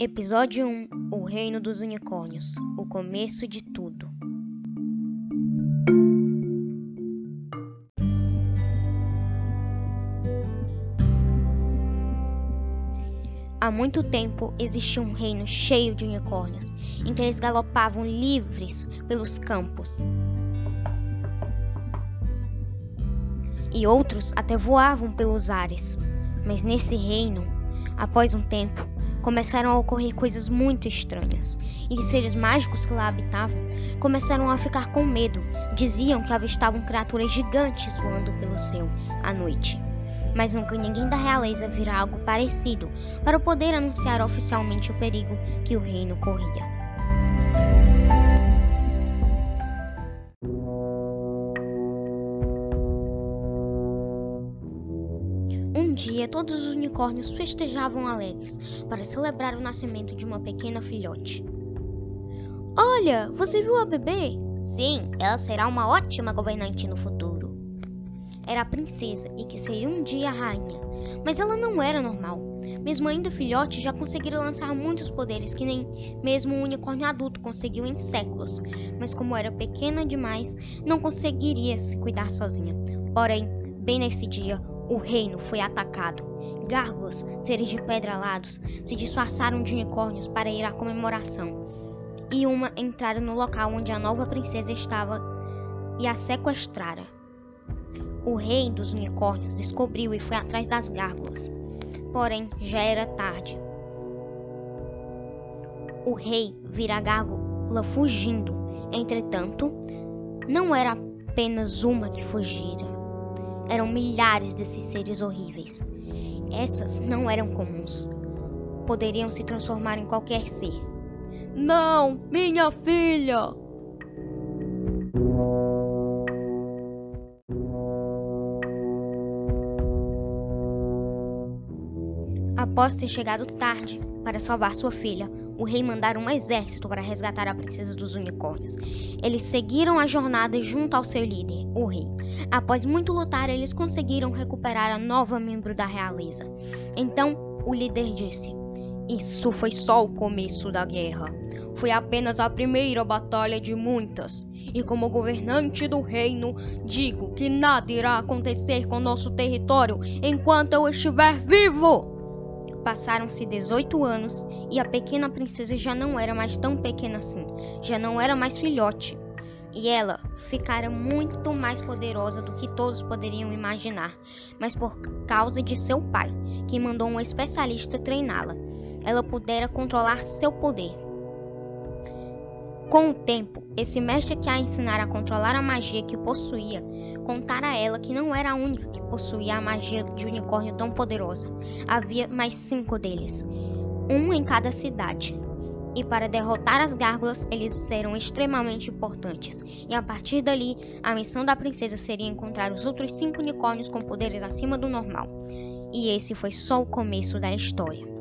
Episódio 1 O Reino dos Unicórnios O começo de tudo. Há muito tempo existia um reino cheio de unicórnios, em que eles galopavam livres pelos campos. E outros até voavam pelos ares. Mas nesse reino, após um tempo, começaram a ocorrer coisas muito estranhas, e os seres mágicos que lá habitavam começaram a ficar com medo. Diziam que avistavam criaturas gigantes voando pelo céu à noite mas nunca ninguém da realeza vira algo parecido para poder anunciar oficialmente o perigo que o reino corria. Dia, todos os unicórnios festejavam alegres para celebrar o nascimento de uma pequena filhote. Olha, você viu a bebê? Sim, ela será uma ótima governante no futuro era a princesa e que seria um dia a rainha. Mas ela não era normal. Mesmo ainda filhote, já conseguira lançar muitos poderes que nem mesmo um unicórnio adulto conseguiu em séculos. Mas como era pequena demais, não conseguiria se cuidar sozinha. Porém, bem nesse dia, o reino foi atacado. Gárgulas, seres de pedra alados, se disfarçaram de unicórnios para ir à comemoração. E uma entraram no local onde a nova princesa estava e a sequestrara. O rei dos unicórnios descobriu e foi atrás das gárgulas. Porém, já era tarde. O rei vira a gárgula fugindo. Entretanto, não era apenas uma que fugira. Eram milhares desses seres horríveis. Essas não eram comuns. Poderiam se transformar em qualquer ser. Não, minha filha! Após ter chegado tarde para salvar sua filha, o rei mandara um exército para resgatar a princesa dos unicórnios. Eles seguiram a jornada junto ao seu líder, o rei. Após muito lutar, eles conseguiram recuperar a nova membro da realeza. Então, o líder disse: Isso foi só o começo da guerra. Foi apenas a primeira batalha de muitas. E como governante do reino, digo que nada irá acontecer com nosso território enquanto eu estiver vivo. Passaram-se 18 anos e a pequena princesa já não era mais tão pequena assim, já não era mais filhote. E ela ficara muito mais poderosa do que todos poderiam imaginar, mas por causa de seu pai, que mandou um especialista treiná-la, ela pudera controlar seu poder. Com o tempo, esse mestre que a ensinara a controlar a magia que possuía, contara a ela que não era a única que possuía a magia de unicórnio tão poderosa. Havia mais cinco deles, um em cada cidade. E para derrotar as gárgulas, eles eram extremamente importantes. E a partir dali, a missão da princesa seria encontrar os outros cinco unicórnios com poderes acima do normal. E esse foi só o começo da história.